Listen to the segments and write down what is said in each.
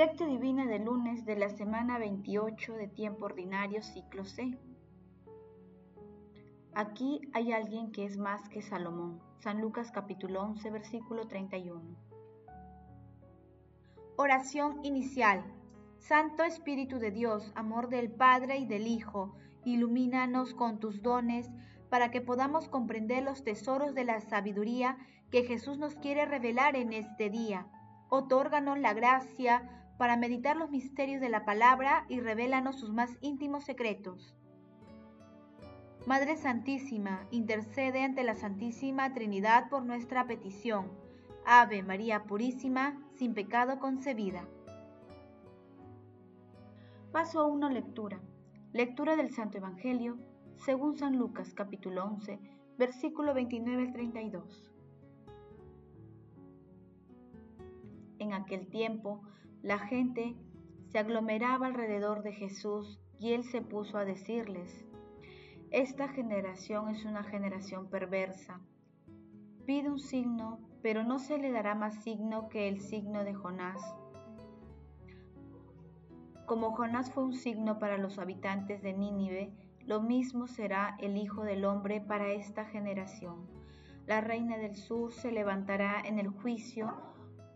Lectio Divina del lunes de la semana 28 de tiempo ordinario ciclo C. Aquí hay alguien que es más que Salomón. San Lucas capítulo 11 versículo 31. Oración inicial. Santo Espíritu de Dios, amor del Padre y del Hijo, ilumínanos con tus dones para que podamos comprender los tesoros de la sabiduría que Jesús nos quiere revelar en este día. Otórganos la gracia para meditar los misterios de la palabra y revélanos sus más íntimos secretos. Madre Santísima, intercede ante la Santísima Trinidad por nuestra petición. Ave María Purísima, sin pecado concebida. Paso 1. Lectura. Lectura del Santo Evangelio, según San Lucas capítulo 11, versículo 29 al 32. En aquel tiempo, la gente se aglomeraba alrededor de Jesús y él se puso a decirles, esta generación es una generación perversa. Pide un signo, pero no se le dará más signo que el signo de Jonás. Como Jonás fue un signo para los habitantes de Nínive, lo mismo será el Hijo del Hombre para esta generación. La reina del sur se levantará en el juicio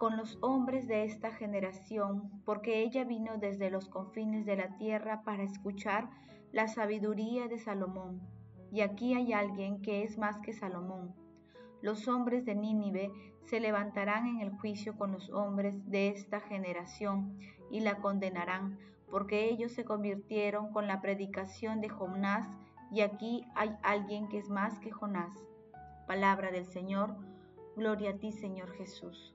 con los hombres de esta generación, porque ella vino desde los confines de la tierra para escuchar la sabiduría de Salomón. Y aquí hay alguien que es más que Salomón. Los hombres de Nínive se levantarán en el juicio con los hombres de esta generación y la condenarán, porque ellos se convirtieron con la predicación de Jonás, y aquí hay alguien que es más que Jonás. Palabra del Señor, gloria a ti Señor Jesús.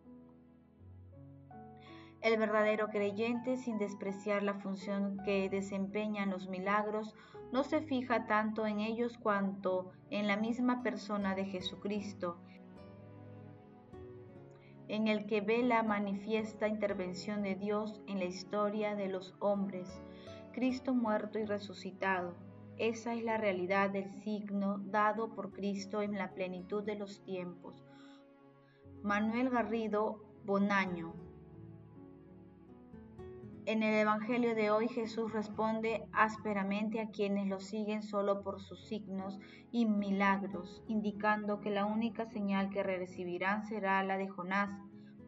El verdadero creyente, sin despreciar la función que desempeñan los milagros, no se fija tanto en ellos cuanto en la misma persona de Jesucristo, en el que ve la manifiesta intervención de Dios en la historia de los hombres, Cristo muerto y resucitado. Esa es la realidad del signo dado por Cristo en la plenitud de los tiempos. Manuel Garrido Bonaño en el Evangelio de hoy Jesús responde ásperamente a quienes lo siguen solo por sus signos y milagros, indicando que la única señal que recibirán será la de Jonás.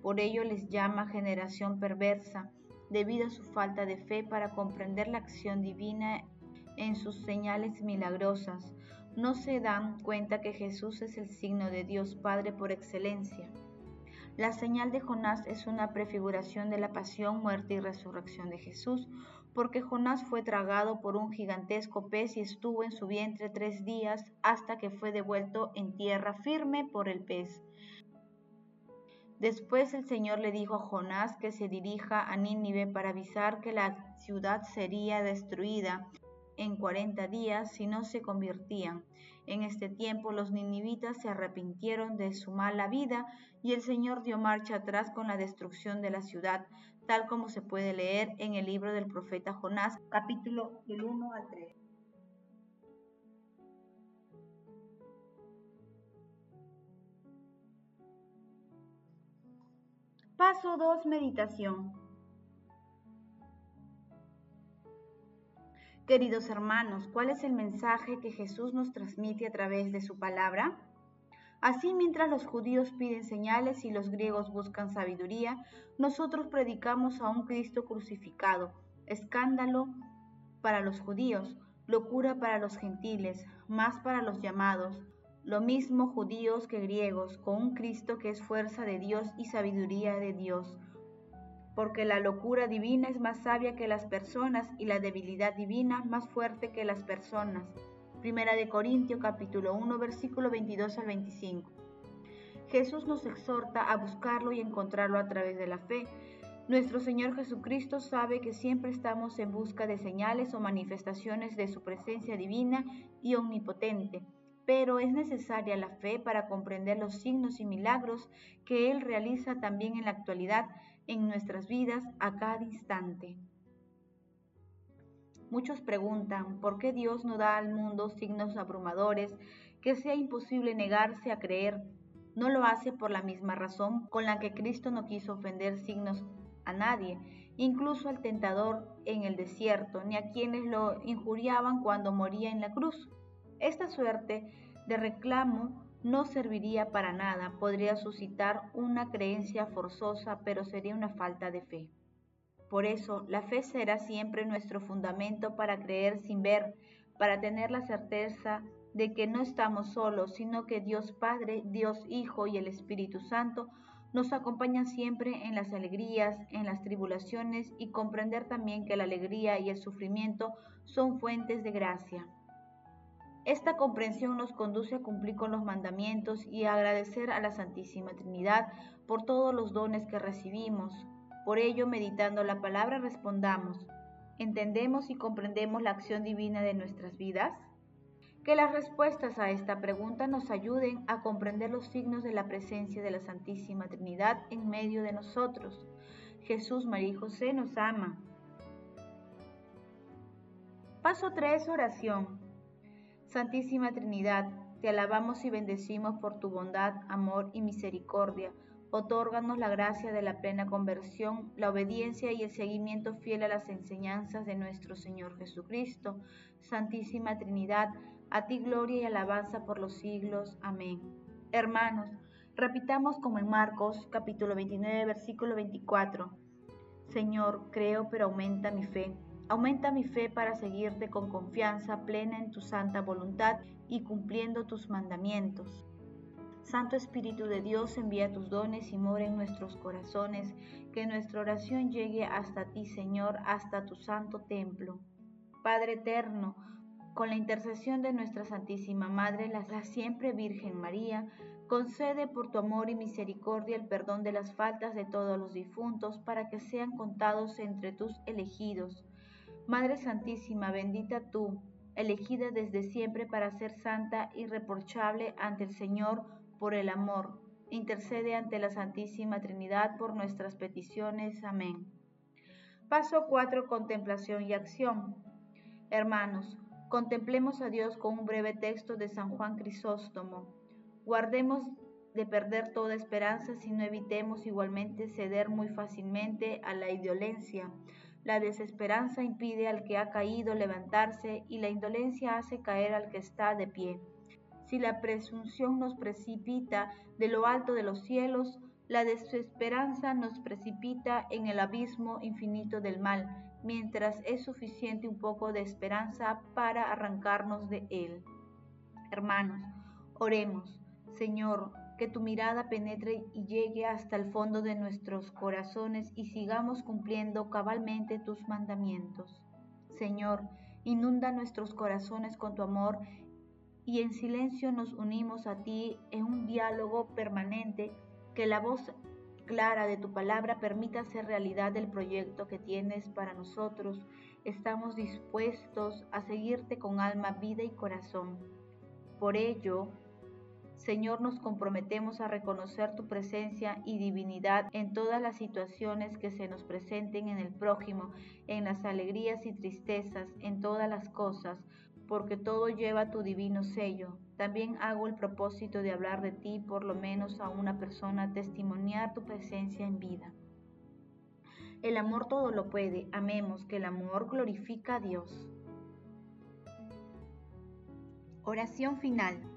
Por ello les llama generación perversa, debido a su falta de fe para comprender la acción divina en sus señales milagrosas. No se dan cuenta que Jesús es el signo de Dios Padre por excelencia. La señal de Jonás es una prefiguración de la pasión, muerte y resurrección de Jesús, porque Jonás fue tragado por un gigantesco pez y estuvo en su vientre tres días hasta que fue devuelto en tierra firme por el pez. Después el Señor le dijo a Jonás que se dirija a Nínive para avisar que la ciudad sería destruida en cuarenta días si no se convertían. En este tiempo los ninivitas se arrepintieron de su mala vida y el Señor dio marcha atrás con la destrucción de la ciudad, tal como se puede leer en el libro del profeta Jonás, capítulo del 1 al 3. Paso 2. Meditación. Queridos hermanos, ¿cuál es el mensaje que Jesús nos transmite a través de su palabra? Así mientras los judíos piden señales y los griegos buscan sabiduría, nosotros predicamos a un Cristo crucificado, escándalo para los judíos, locura para los gentiles, más para los llamados, lo mismo judíos que griegos, con un Cristo que es fuerza de Dios y sabiduría de Dios porque la locura divina es más sabia que las personas y la debilidad divina más fuerte que las personas. Primera de Corintios capítulo 1 versículo 22 al 25. Jesús nos exhorta a buscarlo y encontrarlo a través de la fe. Nuestro Señor Jesucristo sabe que siempre estamos en busca de señales o manifestaciones de su presencia divina y omnipotente pero es necesaria la fe para comprender los signos y milagros que Él realiza también en la actualidad en nuestras vidas a cada instante. Muchos preguntan por qué Dios no da al mundo signos abrumadores que sea imposible negarse a creer. No lo hace por la misma razón con la que Cristo no quiso ofender signos a nadie incluso al tentador en el desierto, ni a quienes lo injuriaban cuando moría en la cruz. Esta suerte de reclamo no serviría para nada, podría suscitar una creencia forzosa, pero sería una falta de fe. Por eso, la fe será siempre nuestro fundamento para creer sin ver, para tener la certeza de que no estamos solos, sino que Dios Padre, Dios Hijo y el Espíritu Santo nos acompañan siempre en las alegrías, en las tribulaciones y comprender también que la alegría y el sufrimiento son fuentes de gracia. Esta comprensión nos conduce a cumplir con los mandamientos y a agradecer a la Santísima Trinidad por todos los dones que recibimos. Por ello, meditando la palabra, respondamos, ¿entendemos y comprendemos la acción divina de nuestras vidas? Que las respuestas a esta pregunta nos ayuden a comprender los signos de la presencia de la Santísima Trinidad en medio de nosotros. Jesús, María y José nos ama. Paso 3, oración. Santísima Trinidad, te alabamos y bendecimos por tu bondad, amor y misericordia. Otórganos la gracia de la plena conversión, la obediencia y el seguimiento fiel a las enseñanzas de nuestro Señor Jesucristo. Santísima Trinidad, a ti gloria y alabanza por los siglos. Amén. Hermanos, repitamos como en Marcos capítulo 29, versículo 24. Señor, creo, pero aumenta mi fe. Aumenta mi fe para seguirte con confianza plena en tu santa voluntad y cumpliendo tus mandamientos. Santo Espíritu de Dios, envía tus dones y mora en nuestros corazones, que nuestra oración llegue hasta ti, Señor, hasta tu santo templo. Padre eterno, con la intercesión de nuestra Santísima Madre, la, siempre Virgen María, concede por tu amor y misericordia el perdón de las faltas de todos los difuntos, para que sean contados entre tus elegidos Madre Santísima, bendita tú, elegida desde siempre para ser santa y reprochable ante el Señor por el amor. Intercede ante la Santísima Trinidad por nuestras peticiones. Amén. Paso 4. Contemplación y acción. Hermanos, contemplemos a Dios con un breve texto de San Juan Crisóstomo. Guardemos de perder toda esperanza si no evitemos igualmente ceder muy fácilmente a la indolencia la desesperanza impide al que ha caído levantarse y la indolencia hace caer al que está de pie. Si la presunción nos precipita de lo alto de los cielos, la desesperanza nos precipita en el abismo infinito del mal, mientras es suficiente un poco de esperanza para arrancarnos de él. Hermanos, oremos, Señor, que tu mirada penetre y llegue hasta el fondo de nuestros corazones y sigamos cumpliendo cabalmente tus mandamientos. Señor, inunda nuestros corazones con tu amor y en silencio nos unimos a ti en un diálogo permanente que la voz clara de tu palabra permita hacer realidad el proyecto que tienes para nosotros. Estamos dispuestos a seguirte con alma, vida y corazón. Por ello, Señor, nos comprometemos a reconocer tu presencia y divinidad en todas las situaciones que se nos presenten en el prójimo, en las alegrías y tristezas, en todas las cosas, porque todo lleva tu divino sello. También hago el propósito de hablar de ti, por lo menos a una persona, testimoniar tu presencia en vida. El amor todo lo puede, amemos que el amor glorifica a Dios. Oración final.